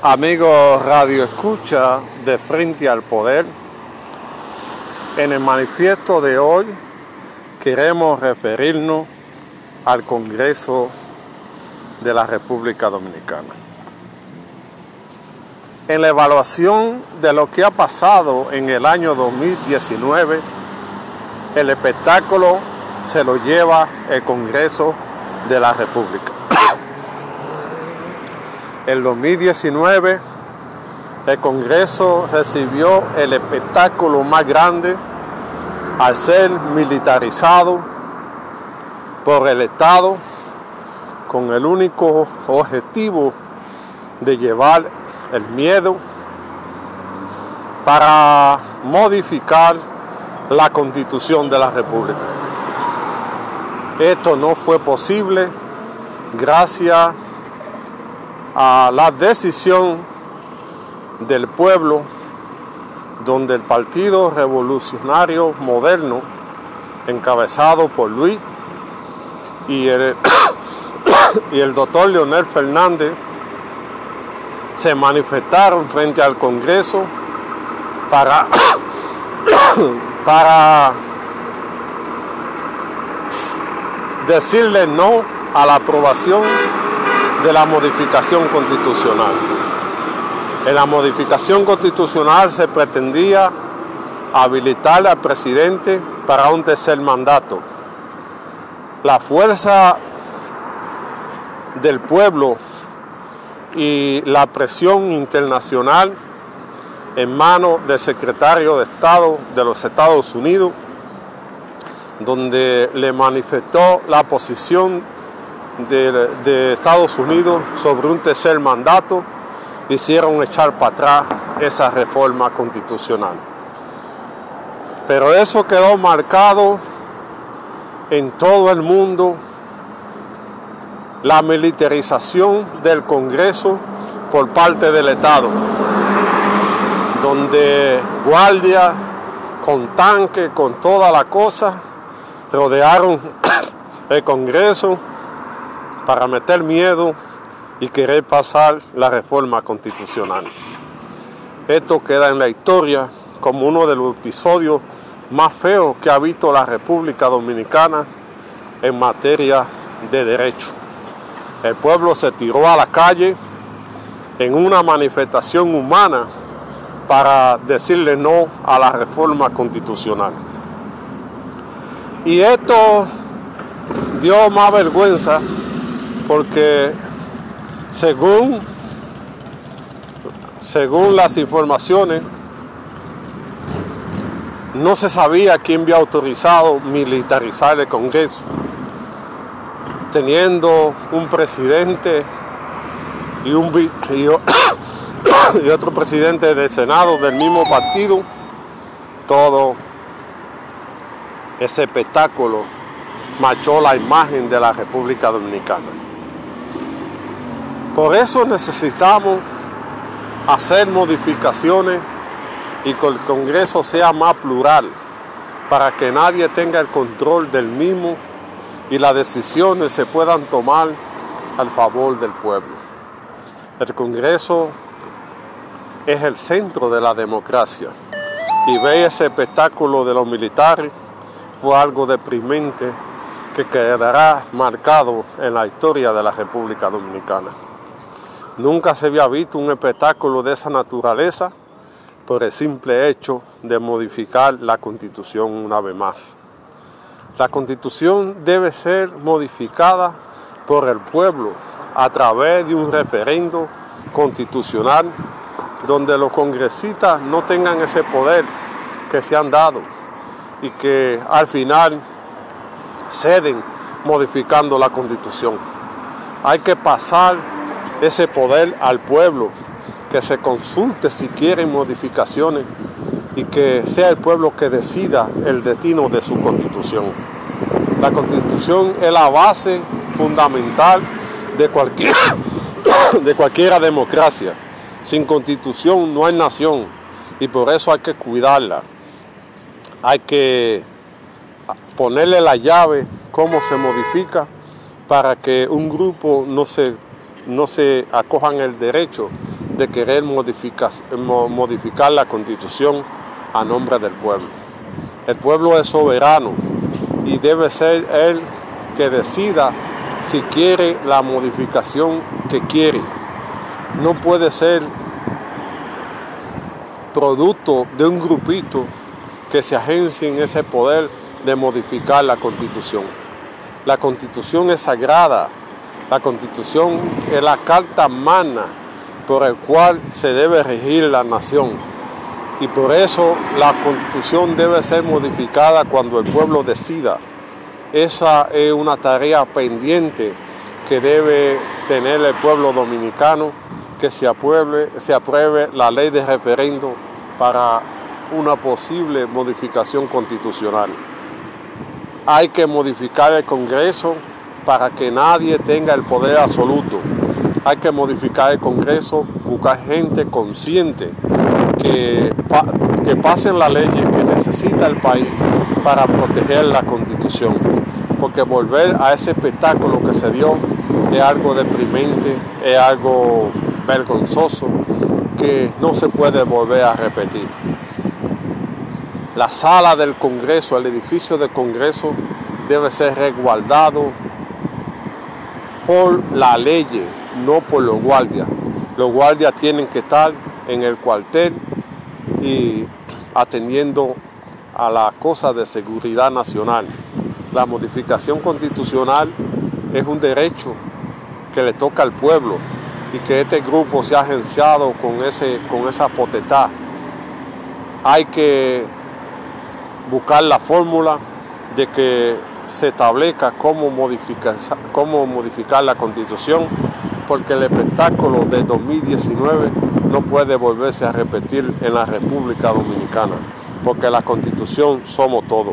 Amigos Radio Escucha de Frente al Poder, en el manifiesto de hoy queremos referirnos al Congreso de la República Dominicana. En la evaluación de lo que ha pasado en el año 2019, el espectáculo se lo lleva el Congreso de la República. El 2019 el Congreso recibió el espectáculo más grande al ser militarizado por el Estado con el único objetivo de llevar el miedo para modificar la constitución de la República. Esto no fue posible gracias a la decisión del pueblo donde el Partido Revolucionario Moderno, encabezado por Luis y el, y el doctor Leonel Fernández, se manifestaron frente al Congreso para, para decirle no a la aprobación de la modificación constitucional. En la modificación constitucional se pretendía habilitar al presidente para un tercer mandato. La fuerza del pueblo y la presión internacional en manos del secretario de Estado de los Estados Unidos, donde le manifestó la posición de, Estados Unidos sobre un tercer mandato, hicieron echar para atrás esa reforma constitucional. Pero eso quedó marcado en todo el mundo, la militarización del Congreso por parte del Estado, donde guardias con tanque, con toda la cosa, rodearon el Congreso para meter miedo y querer pasar la reforma constitucional. Esto queda en la historia como uno de los episodios más feos que ha visto la República Dominicana en materia de derecho. El pueblo se tiró a la calle en una manifestación humana para decirle no a la reforma constitucional. Y esto dio más vergüenza porque según, según las informaciones, no se sabía quién había autorizado militarizar el Congreso, teniendo un presidente y, y, otro presidente del Senado del mismo partido, todo ese espectáculo marchó la imagen de la República Dominicana. Por eso necesitamos hacer modificaciones y que el Congreso sea más plural, para que nadie tenga el control del mismo y las decisiones se puedan tomar al favor del pueblo. El Congreso es el centro de la democracia y ver ese espectáculo de los militares fue algo deprimente que quedará marcado en la historia de la República Dominicana. Nunca se había visto un espectáculo de esa naturaleza por el simple hecho de modificar la constitución una vez más. La constitución debe ser modificada por el pueblo a través de un referendo constitucional donde los congresistas no tengan ese poder que se han dado y que al final ceden modificando la constitución. Hay que pasar ese poder al pueblo, que se consulte si quieren modificaciones y que sea el pueblo que decida el destino de su constitución. La constitución es la base fundamental de cualquier, de cualquiera democracia. Sin constitución no hay nación y por eso hay que cuidarla. Hay que ponerle la llave, cómo se modifica, para que un grupo no se, no se acojan el derecho de querer modificar, la constitución a nombre del pueblo. El pueblo es soberano y debe ser él que decida si quiere la modificación que quiere. No puede ser producto de un grupito que se agencie en ese poder de modificar la constitución. La constitución es sagrada, la constitución es la carta magna por el cual se debe regir la nación. Y por eso la constitución debe ser modificada cuando el pueblo decida. Esa es una tarea pendiente que debe tener el pueblo dominicano, que se apruebe, se apruebe la ley de referendo para una posible modificación constitucional. Hay que modificar el Congreso para que nadie tenga el poder absoluto. Hay que modificar el Congreso, buscar gente consciente que, que pasen las leyes que necesita el país para proteger la Constitución. Porque volver a ese espectáculo que se dio es algo deprimente, es algo vergonzoso que no se puede volver a repetir. La sala del Congreso, el edificio del Congreso debe ser resguardado por la ley, no por los guardias. Los guardias tienen que estar en el cuartel y atendiendo a las cosas de seguridad nacional. La modificación constitucional es un derecho que le toca al pueblo y que este grupo se ha agenciado con, ese, con esa potestad. Hay que buscar la fórmula de que se establezca cómo modificar, cómo modificar la constitución, porque el espectáculo de 2019 no puede volverse a repetir en la República Dominicana, porque la constitución somos todos.